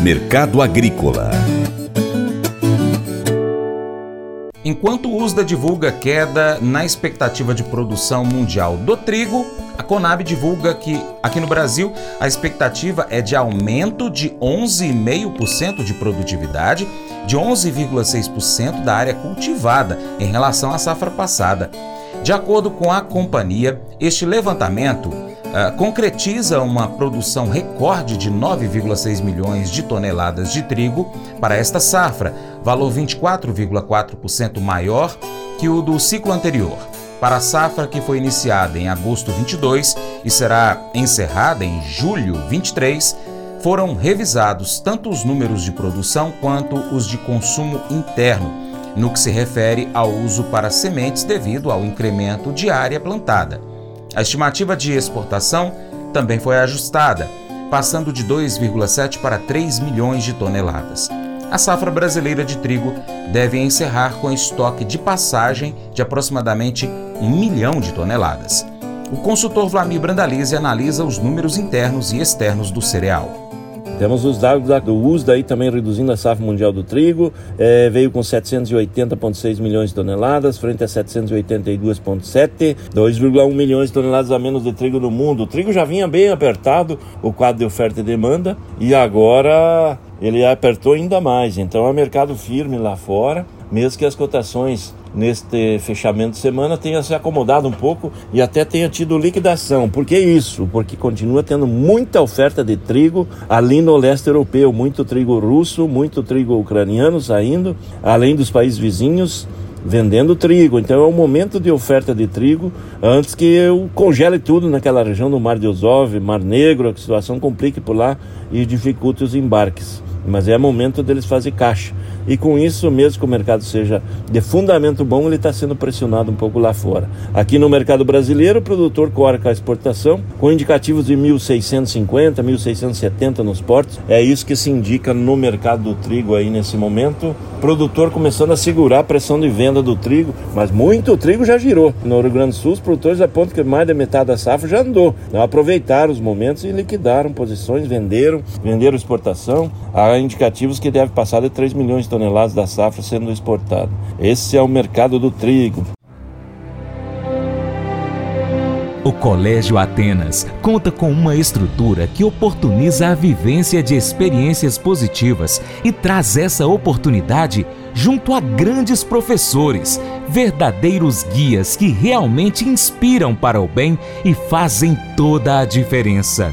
Mercado Agrícola Enquanto o USDA divulga queda na expectativa de produção mundial do trigo, a Conab divulga que aqui no Brasil a expectativa é de aumento de 11,5% de produtividade, de 11,6% da área cultivada em relação à safra passada. De acordo com a companhia, este levantamento uh, concretiza uma produção recorde de 9,6 milhões de toneladas de trigo para esta safra, valor 24,4% maior que o do ciclo anterior. Para a safra que foi iniciada em agosto 22 e será encerrada em julho 23, foram revisados tanto os números de produção quanto os de consumo interno no que se refere ao uso para sementes devido ao incremento de área plantada. A estimativa de exportação também foi ajustada, passando de 2,7 para 3 milhões de toneladas. A safra brasileira de trigo deve encerrar com estoque de passagem de aproximadamente 1 milhão de toneladas. O consultor Vlamir Brandalize analisa os números internos e externos do cereal. Temos os dados do USDA aí também reduzindo a safra mundial do trigo, é, veio com 780,6 milhões de toneladas, frente a 782,7, 2,1 milhões de toneladas a menos de trigo no mundo. O trigo já vinha bem apertado, o quadro de oferta e demanda, e agora ele apertou ainda mais. Então é mercado firme lá fora, mesmo que as cotações neste fechamento de semana tenha se acomodado um pouco e até tenha tido liquidação. Por que isso? Porque continua tendo muita oferta de trigo ali no leste europeu, muito trigo russo, muito trigo ucraniano saindo, além dos países vizinhos vendendo trigo. Então é um momento de oferta de trigo antes que eu congele tudo naquela região do Mar de Azov, Mar Negro, a situação complique por lá e dificulte os embarques. Mas é momento deles fazer caixa. E com isso, mesmo que o mercado seja de fundamento bom, ele está sendo pressionado um pouco lá fora. Aqui no mercado brasileiro, o produtor corre com a exportação, com indicativos de 1.650, 1.670 nos portos. É isso que se indica no mercado do trigo aí nesse momento. produtor começando a segurar a pressão de venda do trigo, mas muito trigo já girou. No Rio Grande do Sul, os produtores apontam que mais da metade da safra já andou. Então, aproveitaram os momentos e liquidaram posições, venderam, venderam exportação. Indicativos que deve passar de 3 milhões de toneladas da safra sendo exportada. Esse é o mercado do trigo. O Colégio Atenas conta com uma estrutura que oportuniza a vivência de experiências positivas e traz essa oportunidade junto a grandes professores, verdadeiros guias que realmente inspiram para o bem e fazem toda a diferença.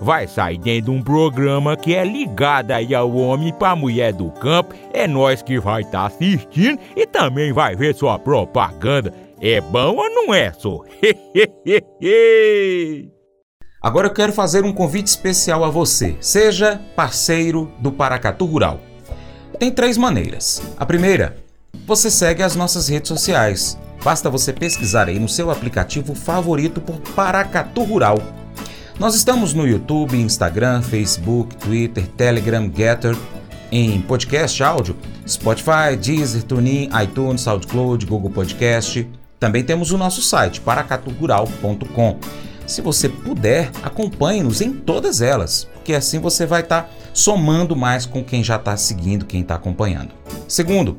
vai sair dentro de um programa que é ligado aí ao homem para mulher do campo. É nós que vai estar tá assistindo e também vai ver sua propaganda. É bom ou não é, só? Agora eu quero fazer um convite especial a você. Seja parceiro do Paracatu Rural. Tem três maneiras. A primeira, você segue as nossas redes sociais. Basta você pesquisar aí no seu aplicativo favorito por Paracatu Rural. Nós estamos no YouTube, Instagram, Facebook, Twitter, Telegram, Getter, em podcast áudio, Spotify, Deezer, TuneIn, iTunes, SoundCloud, Google Podcast. Também temos o nosso site, paracatugural.com. Se você puder, acompanhe-nos em todas elas, porque assim você vai estar tá somando mais com quem já está seguindo, quem está acompanhando. Segundo,